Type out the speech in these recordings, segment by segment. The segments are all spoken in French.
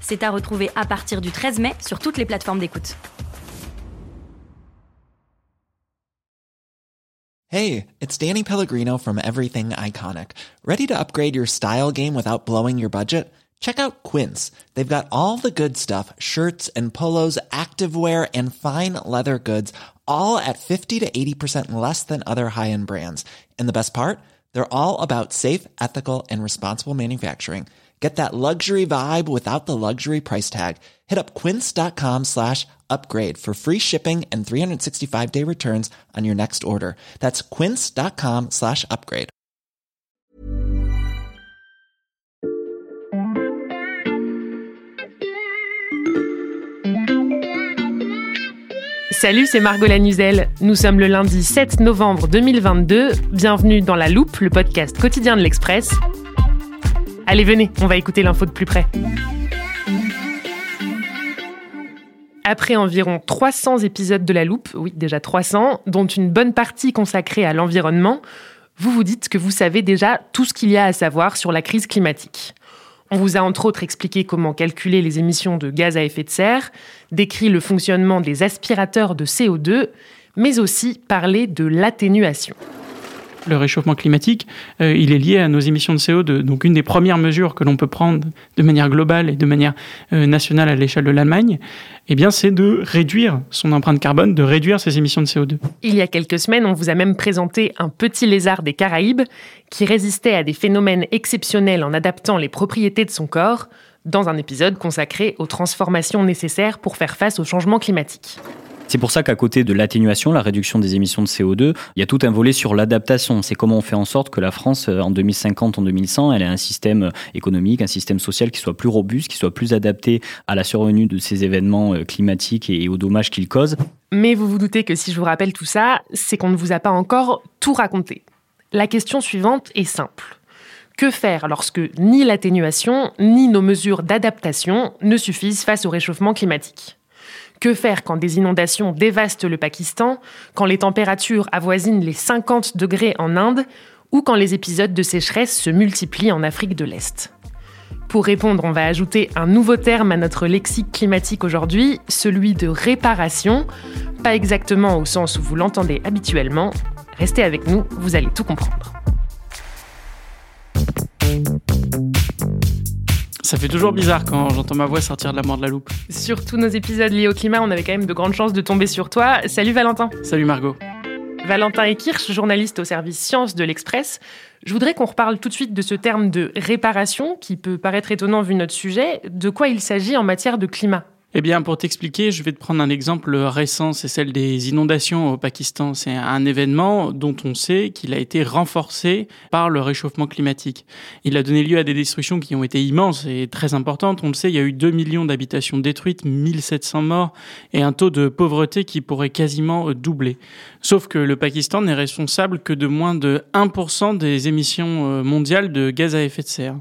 C'est à retrouver à partir du 13 mai sur toutes les plateformes d'écoute. Hey, it's Danny Pellegrino from Everything Iconic. Ready to upgrade your style game without blowing your budget? Check out Quince. They've got all the good stuff shirts and polos, activewear, and fine leather goods, all at 50 to 80% less than other high end brands. And the best part? They're all about safe, ethical, and responsible manufacturing. Get that luxury vibe without the luxury price tag. Hit up quince.com slash upgrade for free shipping and 365 day returns on your next order. That's quince.com slash upgrade. Salut, c'est Margot Lanuzel. Nous sommes le lundi 7 novembre 2022. Bienvenue dans La Loupe, le podcast quotidien de l'Express. Allez, venez, on va écouter l'info de plus près. Après environ 300 épisodes de La Loupe, oui déjà 300, dont une bonne partie consacrée à l'environnement, vous vous dites que vous savez déjà tout ce qu'il y a à savoir sur la crise climatique. On vous a entre autres expliqué comment calculer les émissions de gaz à effet de serre, décrit le fonctionnement des aspirateurs de CO2, mais aussi parlé de l'atténuation le réchauffement climatique, euh, il est lié à nos émissions de CO2. Donc une des premières mesures que l'on peut prendre de manière globale et de manière euh, nationale à l'échelle de l'Allemagne, eh c'est de réduire son empreinte carbone, de réduire ses émissions de CO2. Il y a quelques semaines, on vous a même présenté un petit lézard des Caraïbes qui résistait à des phénomènes exceptionnels en adaptant les propriétés de son corps dans un épisode consacré aux transformations nécessaires pour faire face au changement climatique. C'est pour ça qu'à côté de l'atténuation, la réduction des émissions de CO2, il y a tout un volet sur l'adaptation. C'est comment on fait en sorte que la France, euh, en 2050, en 2100, elle ait un système euh, économique, un système social qui soit plus robuste, qui soit plus adapté à la survenue de ces événements euh, climatiques et aux dommages qu'ils causent. Mais vous vous doutez que si je vous rappelle tout ça, c'est qu'on ne vous a pas encore tout raconté. La question suivante est simple. Que faire lorsque ni l'atténuation ni nos mesures d'adaptation ne suffisent face au réchauffement climatique? Que faire quand des inondations dévastent le Pakistan, quand les températures avoisinent les 50 degrés en Inde ou quand les épisodes de sécheresse se multiplient en Afrique de l'Est? Pour répondre, on va ajouter un nouveau terme à notre lexique climatique aujourd'hui, celui de réparation, pas exactement au sens où vous l'entendez habituellement. Restez avec nous, vous allez tout comprendre. Ça fait toujours bizarre quand j'entends ma voix sortir de la mort de la loupe. Sur tous nos épisodes liés au climat, on avait quand même de grandes chances de tomber sur toi. Salut Valentin. Salut Margot. Valentin Ekirch, journaliste au service Sciences de l'Express. Je voudrais qu'on reparle tout de suite de ce terme de réparation qui peut paraître étonnant vu notre sujet. De quoi il s'agit en matière de climat? Eh bien, pour t'expliquer, je vais te prendre un exemple récent, c'est celle des inondations au Pakistan. C'est un événement dont on sait qu'il a été renforcé par le réchauffement climatique. Il a donné lieu à des destructions qui ont été immenses et très importantes. On le sait, il y a eu 2 millions d'habitations détruites, 1700 morts et un taux de pauvreté qui pourrait quasiment doubler. Sauf que le Pakistan n'est responsable que de moins de 1% des émissions euh, mondiales de gaz à effet de serre.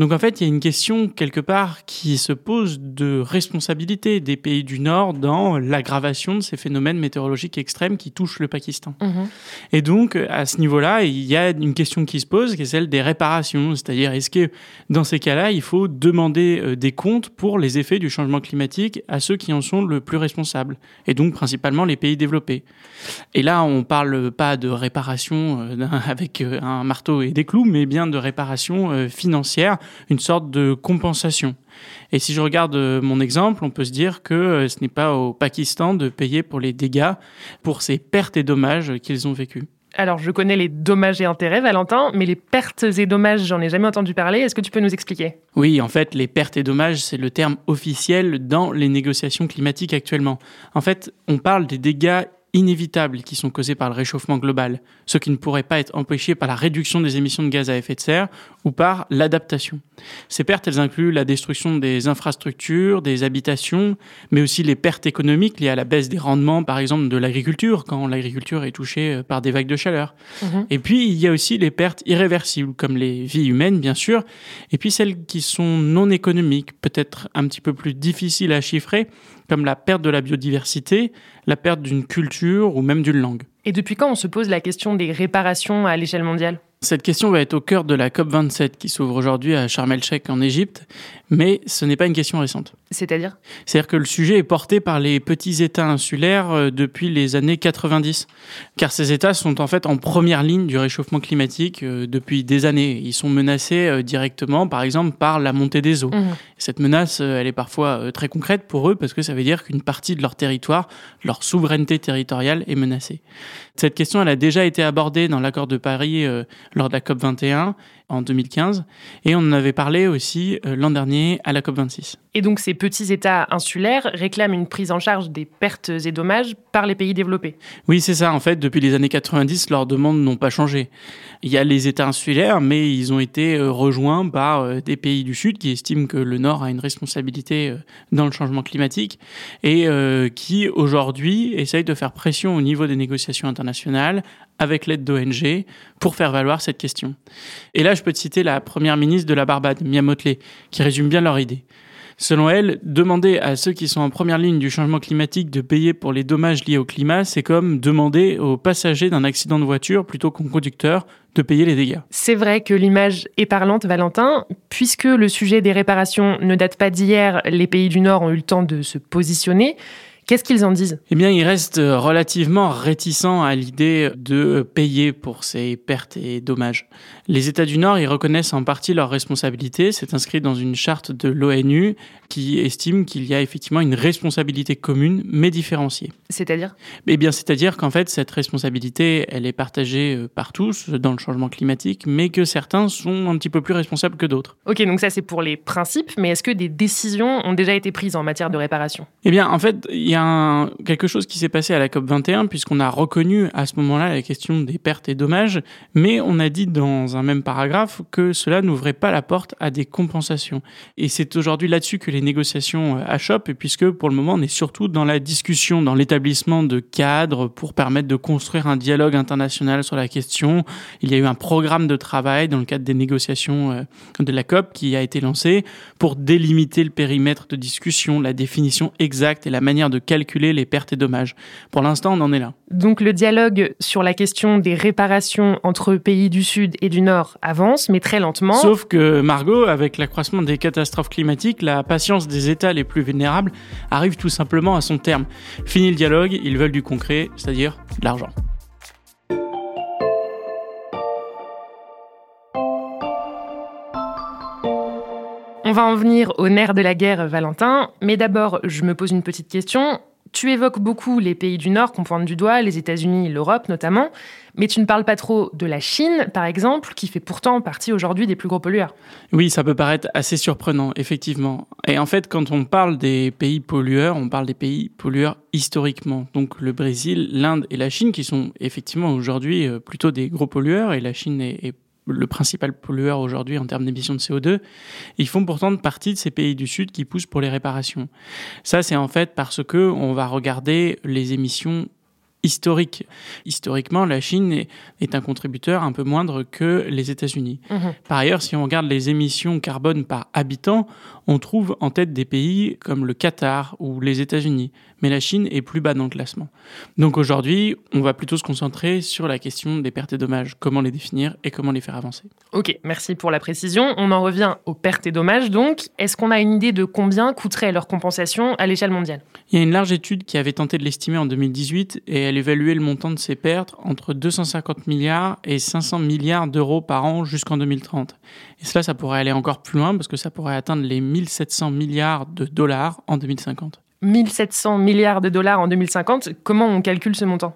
Donc en fait, il y a une question quelque part qui se pose de responsabilité des pays du Nord dans l'aggravation de ces phénomènes météorologiques extrêmes qui touchent le Pakistan. Mhm. Et donc à ce niveau-là, il y a une question qui se pose, qui est celle des réparations, c'est-à-dire est-ce que dans ces cas-là, il faut demander euh, des comptes pour les effets du changement climatique à ceux qui en sont le plus responsables, et donc principalement les pays développés. Et là, on parle pas de réparation euh, avec euh, un marteau et des clous, mais bien de réparation financière une sorte de compensation. Et si je regarde euh, mon exemple, on peut se dire que euh, ce n'est pas au Pakistan de payer pour les dégâts, pour ces pertes et dommages qu'ils ont vécus. Alors, je connais les dommages et intérêts, Valentin, mais les pertes et dommages, j'en ai jamais entendu parler. Est-ce que tu peux nous expliquer? Oui, en fait, les pertes et dommages, c'est le terme officiel dans les négociations climatiques actuellement. En fait, on parle des dégâts inévitables qui sont causés par le réchauffement global, ceux qui ne pourraient pas être empêchés par la réduction des émissions de gaz à effet de serre ou par l'adaptation. Ces pertes, elles incluent la destruction des infrastructures, des habitations, mais aussi les pertes économiques liées à la baisse des rendements, par exemple, de l'agriculture, quand l'agriculture est touchée euh, par des vagues de chaleur. Mhm. Et puis, il y a aussi les pertes irréversibles, comme les vies humaines, bien sûr, et puis celles qui sont non économiques, peut-être un petit peu plus difficiles à chiffrer, comme la perte de la biodiversité, la perte d'une culture ou même d'une langue. Et depuis quand on se pose la question des réparations à l'échelle mondiale? Cette question va être au cœur de la COP27 qui s'ouvre aujourd'hui à Sharm el-Sheikh en Égypte, mais ce n'est pas une question récente. C'est-à-dire? C'est-à-dire que le sujet est porté par les petits États insulaires euh, depuis les années 90, car ces États sont en fait en première ligne du réchauffement climatique euh, depuis des années. Ils sont menacés euh, directement, par exemple, par la montée des eaux. Mmh. Cette menace, elle est parfois très concrète pour eux parce que ça veut dire qu'une partie de leur territoire, leur souveraineté territoriale est menacée. Cette question, elle a déjà été abordée dans l'accord de Paris lors de la COP 21 en 2015 et on en avait parlé aussi euh, l'an dernier à la COP 26. Et donc ces petits États insulaires réclament une prise en charge des pertes et dommages par les pays développés. Oui, c'est ça. En fait, depuis les années 90, leurs demandes n'ont pas changé. Il y a les États insulaires, mais ils ont été euh, rejoints par euh, des pays du Sud qui estiment que le Nord a une responsabilité dans le changement climatique et qui aujourd'hui essayent de faire pression au niveau des négociations internationales avec l'aide d'ONG pour faire valoir cette question. Et là, je peux te citer la première ministre de la Barbade, Mia Motley, qui résume bien leur idée. Selon elle, demander à ceux qui sont en première ligne du changement climatique de payer pour les dommages liés au climat, c'est comme demander aux passagers d'un accident de voiture plutôt qu'au conducteur de payer les dégâts. C'est vrai que l'image est parlante, Valentin. Puisque le sujet des réparations ne date pas d'hier, les pays du Nord ont eu le temps de se positionner. Qu'est-ce qu'ils en disent? Eh bien, ils restent relativement réticents à l'idée de payer pour ces pertes et dommages. Les États du Nord, ils reconnaissent en partie leur responsabilité. C'est inscrit dans une charte de l'ONU qui estime qu'il y a effectivement une responsabilité commune, mais différenciée. C'est-à-dire? Eh bien, c'est-à-dire qu'en fait, cette responsabilité, elle est partagée euh, par tous dans le changement climatique, mais que certains sont un petit peu plus responsables que d'autres. Ok, donc ça c'est pour les principes, mais est-ce que des décisions ont déjà été prises en matière de réparation? Eh bien, en fait, il y a quelque chose qui s'est passé à la COP 21, puisqu'on a reconnu à ce moment-là la question des pertes et dommages, mais on a dit dans un même paragraphe que cela n'ouvrait pas la porte à des compensations. Et c'est aujourd'hui là-dessus que les négociations euh, achoppent, puisque pour le moment, on est surtout dans la discussion, dans l'établissement de cadres pour permettre de construire un dialogue international sur la question. Il y a eu un programme de travail dans le cadre des négociations euh, de la COP qui a été lancé pour délimiter le périmètre de discussion, la définition exacte et la manière de calculer les pertes et dommages. Pour l'instant, on en est là. Donc le dialogue sur la question des réparations entre pays du Sud et du Nord avance, mais très lentement. Sauf que Margot, avec l'accroissement des catastrophes climatiques, la patience des États les plus vulnérables arrive tout simplement à son terme. Fini le dialogue, ils veulent du concret, c'est-à-dire de l'argent. On va en venir au nerf de la guerre, Valentin. Mais d'abord, je me pose une petite question. Tu évoques beaucoup les pays du Nord qu'on pointe du doigt, les États-Unis, l'Europe notamment, mais tu ne parles pas trop de la Chine, par exemple, qui fait pourtant partie aujourd'hui des plus gros pollueurs. Oui, ça peut paraître assez surprenant, effectivement. Et en fait, quand on parle des pays pollueurs, on parle des pays pollueurs historiquement. Donc le Brésil, l'Inde et la Chine, qui sont effectivement aujourd'hui euh, plutôt des gros pollueurs, et la Chine est, est le principal pollueur aujourd'hui en termes d'émissions de CO2, ils font pourtant partie de ces pays du Sud qui poussent pour les réparations. Ça, c'est en fait parce que on va regarder les émissions historiques. Historiquement, la Chine est, un contributeur un peu moindre que les États-Unis. Mhm. Par ailleurs, si on regarde les émissions carbone par habitant, on trouve en tête des pays comme le Qatar ou les États-Unis mais la Chine est plus bas dans le classement. Donc aujourd'hui, on va plutôt se concentrer sur la question des pertes et dommages, comment les définir et comment les faire avancer. Ok, merci pour la précision. On en revient aux pertes et dommages donc. Est-ce qu'on a une idée de combien coûterait leur compensation à l'échelle mondiale? Il y a une large étude qui avait tenté de l'estimer en 2018 et elle évaluait le montant de ces pertes entre 250 milliards et 500 milliards d'euros par an jusqu'en 2030. Et cela, ça pourrait aller encore plus loin parce que ça pourrait atteindre les 1700 milliards de dollars en 2050. 1700 milliards de dollars en 2050. Comment on calcule ce montant?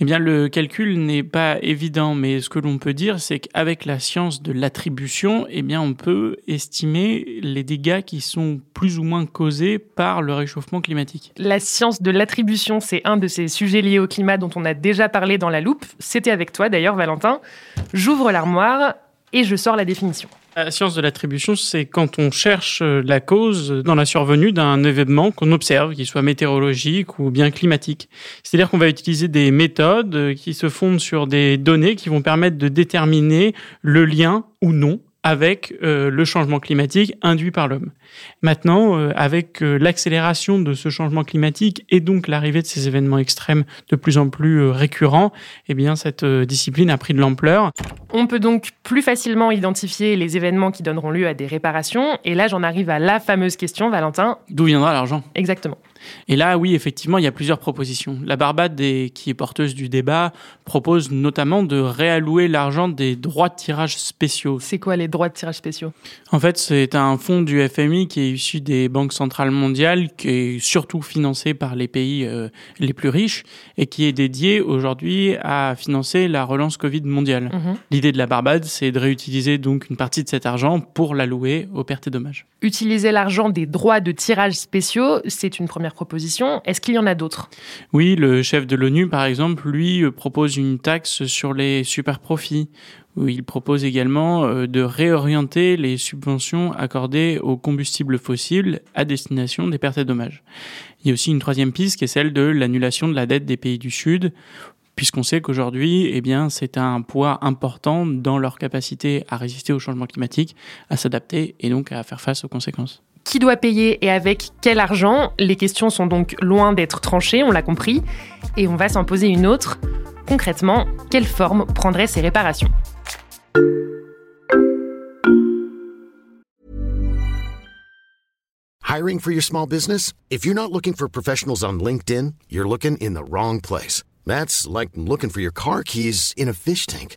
Eh bien, le calcul n'est pas évident, mais ce que l'on peut dire, c'est qu'avec la science de l'attribution, eh bien, on peut estimer les dégâts qui sont plus ou moins causés par le réchauffement climatique. La science de l'attribution, c'est un de ces sujets liés au climat dont on a déjà parlé dans la loupe. C'était avec toi d'ailleurs, Valentin. J'ouvre l'armoire et je sors la définition. La science de l'attribution, c'est quand on cherche euh, la cause dans la survenue d'un événement qu'on observe, qu'il soit météorologique ou bien climatique. C'est-à-dire qu'on va utiliser des méthodes euh, qui se fondent sur des données qui vont permettre de déterminer le lien ou non avec euh, le changement climatique induit par l'homme. Maintenant, euh, avec euh, l'accélération de ce changement climatique et donc l'arrivée de ces événements extrêmes de plus en plus récurrents, eh bien cette discipline a pris de l'ampleur. On peut donc plus facilement identifier les événements qui donneront lieu à des réparations. Et là, j'en arrive à la fameuse question, Valentin. D'où viendra l'argent? Exactement. Et là, oui, effectivement, il y a plusieurs propositions. La Barbade, qui est porteuse du débat, propose notamment de réallouer l'argent des droits de tirage spéciaux. C'est quoi les droits de tirage spéciaux? En fait, c'est un fonds du FMI qui est issu des banques centrales mondiales, qui est surtout financé par les pays euh, les plus riches et qui est dédié aujourd'hui à financer la relance Covid mondiale. Mhm. L'idée de la Barbade, c'est de réutiliser donc une partie de cet argent pour l'allouer aux pertes et dommages. Utiliser l'argent des droits de tirage spéciaux, c'est une première proposition. Est-ce qu'il y en a d'autres? Oui, le chef de l'ONU, par exemple, lui euh, propose une taxe sur les super profits. Il propose également euh, de réorienter les subventions accordées aux combustibles fossiles à destination des pertes et dommages. Il y a aussi une troisième piste qui est celle de l'annulation de la dette des pays du Sud, puisqu'on sait qu'aujourd'hui, eh bien, c'est un poids important dans leur capacité à résister au changement climatique, à s'adapter et donc à faire face aux conséquences. Qui doit payer et avec quel argent Les questions sont donc loin d'être tranchées, on l'a compris, et on va s'en poser une autre. Concrètement, quelle forme prendraient ces réparations? Hiring for your small business? If you're not looking for professionals on LinkedIn, you're looking in the wrong place. That's like looking for your car keys in a fish tank.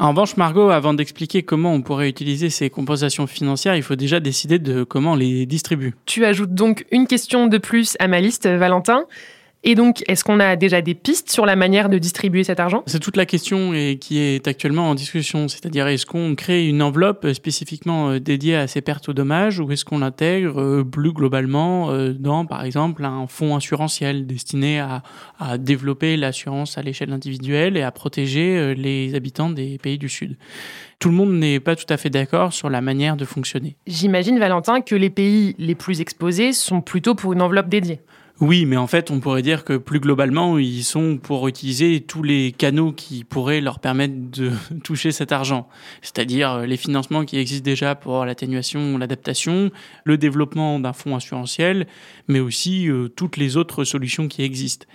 En revanche, Margot, avant d'expliquer comment on pourrait utiliser ces compensations financières, il faut déjà décider de comment on les distribue. Tu ajoutes donc une question de plus à ma liste, Valentin. Et donc, est-ce qu'on a déjà des pistes sur la manière de distribuer cet argent? C'est toute la question et qui est actuellement en discussion. C'est-à-dire, est-ce qu'on crée une enveloppe spécifiquement euh, dédiée à ces pertes ou dommages ou est-ce qu'on l'intègre euh, plus globalement euh, dans, par exemple, un fonds assurantiel destiné à, à développer l'assurance à l'échelle individuelle et à protéger les habitants des pays du Sud? Tout le monde n'est pas tout à fait d'accord sur la manière de fonctionner. J'imagine, Valentin, que les pays les plus exposés sont plutôt pour une enveloppe dédiée. Oui, mais en fait, on pourrait dire que plus globalement, ils sont pour utiliser tous les canaux qui pourraient leur permettre de toucher cet argent. C'est-à-dire euh, les financements qui existent déjà pour l'atténuation, l'adaptation, le développement d'un fonds assurantiel, mais aussi euh, toutes les autres solutions qui existent.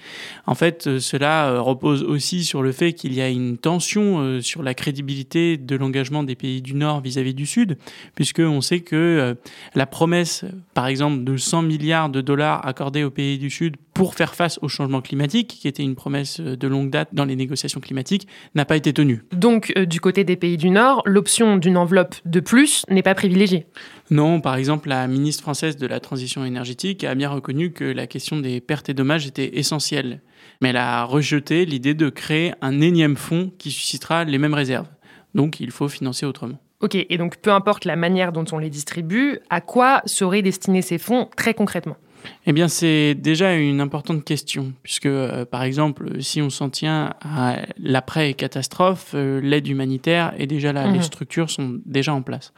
En fait, euh, cela repose aussi sur le fait qu'il y a une tension sur la crédibilité de l'engagement des pays du Nord vis-à-vis du Sud, puisqu'on sait que la promesse, par exemple, de 100 milliards de dollars accordés aux pays du Sud pour faire face au changement climatique, qui était une promesse de longue date dans les négociations climatiques, n'a pas été tenue. Donc, euh, du côté des pays du Nord, l'option d'une enveloppe de plus n'est pas privilégiée Non, par exemple, la ministre française de la Transition énergétique a bien reconnu que la question des pertes et dommages était essentielle. Mais elle a rejeté l'idée de créer un énième fonds qui suscitera les mêmes réserves. Donc, il faut financer autrement. Ok, et donc peu importe la manière dont on les distribue, à quoi seraient destinés ces fonds très concrètement? Eh bien, c'est déjà une importante question, puisque, euh, par exemple, si on s'en tient à l'après-catastrophe, euh, l'aide humanitaire est déjà là, les mhm. structures sont déjà en place.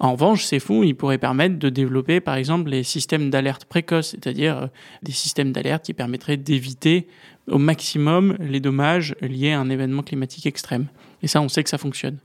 En revanche, ces fonds, ils pourraient permettre de développer, par exemple, les systèmes d'alerte précoce, c'est-à-dire euh, des systèmes d'alerte qui permettraient d'éviter au maximum les dommages liés à un événement climatique extrême. Et ça, on sait que ça fonctionne.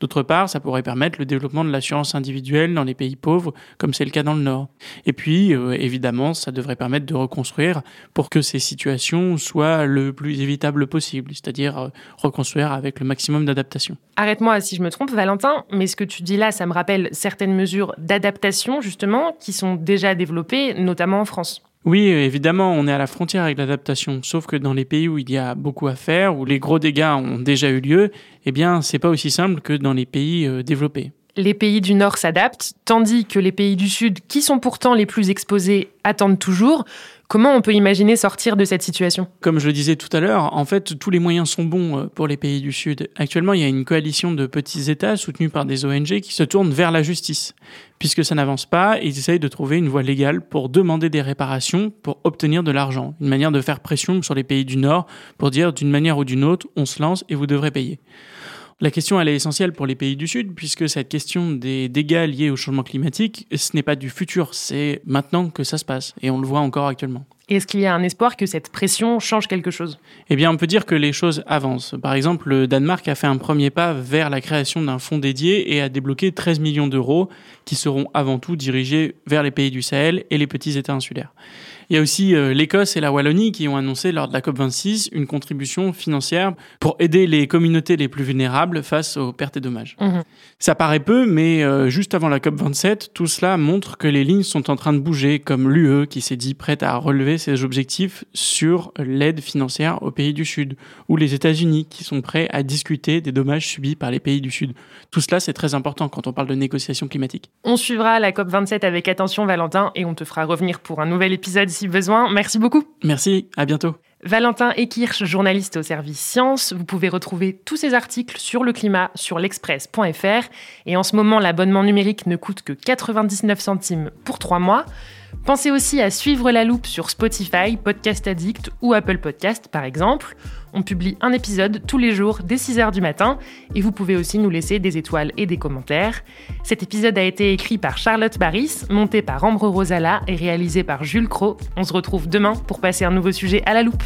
D'autre part, ça pourrait permettre le développement de l'assurance individuelle dans les pays pauvres, comme c'est le cas dans le Nord. Et puis, euh, évidemment, ça devrait permettre de reconstruire pour que ces situations soient le plus évitables possible, c'est-à-dire euh, reconstruire avec le maximum d'adaptation. Arrête-moi si je me trompe, Valentin, mais ce que tu dis là, ça me rappelle certaines mesures d'adaptation, justement, qui sont déjà développées, notamment en France. Oui, évidemment, on est à la frontière avec l'adaptation. Sauf que dans les pays où il y a beaucoup à faire, où les gros dégâts ont déjà eu lieu, eh bien, c'est pas aussi simple que dans les pays euh, développés. Les pays du Nord s'adaptent, tandis que les pays du Sud, qui sont pourtant les plus exposés, attendent toujours. Comment on peut imaginer sortir de cette situation? Comme je le disais tout à l'heure, en fait, tous les moyens sont bons euh, pour les pays du Sud. Actuellement, il y a une coalition de petits États soutenus par des ONG qui se tournent vers la justice. Puisque ça n'avance pas, ils essayent de trouver une voie légale pour demander des réparations, pour obtenir de l'argent. Une manière de faire pression sur les pays du Nord pour dire d'une manière ou d'une autre, on se lance et vous devrez payer. La question, elle est essentielle pour les pays du Sud, puisque cette question des dégâts liés au changement climatique, ce n'est pas du futur, c'est maintenant que ça se passe, et on le voit encore actuellement. Est-ce qu'il y a un espoir que cette pression change quelque chose? Eh bien, on peut dire que les choses avancent. Par exemple, le Danemark a fait un premier pas vers la création d'un fonds dédié et a débloqué 13 millions d'euros qui seront avant tout dirigés vers les pays du Sahel et les petits États insulaires. Il y a aussi euh, l'Écosse et la Wallonie qui ont annoncé lors de la COP26 une contribution financière pour aider les communautés les plus vulnérables face aux pertes et dommages. Mhm. Ça paraît peu, mais euh, juste avant la COP27, tout cela montre que les lignes sont en train de bouger, comme l'UE qui s'est dit prête à relever ses objectifs sur l'aide financière aux pays du Sud, ou les États-Unis qui sont prêts à discuter des dommages subis par les pays du Sud. Tout cela, c'est très important quand on parle de négociations climatiques. On suivra la COP27 avec attention, Valentin, et on te fera revenir pour un nouvel épisode si besoin. Merci beaucoup. Merci, à bientôt. Valentin Ekirch, journaliste au service Sciences. Vous pouvez retrouver tous ces articles sur le climat sur l'express.fr. Et en ce moment, l'abonnement numérique ne coûte que 99 centimes pour trois mois. Pensez aussi à suivre la loupe sur Spotify, Podcast Addict ou Apple Podcast par exemple. On publie un épisode tous les jours dès 6h du matin et vous pouvez aussi nous laisser des étoiles et des commentaires. Cet épisode a été écrit par Charlotte Baris, monté par Ambre Rosala et réalisé par Jules Cro. On se retrouve demain pour passer un nouveau sujet à la loupe.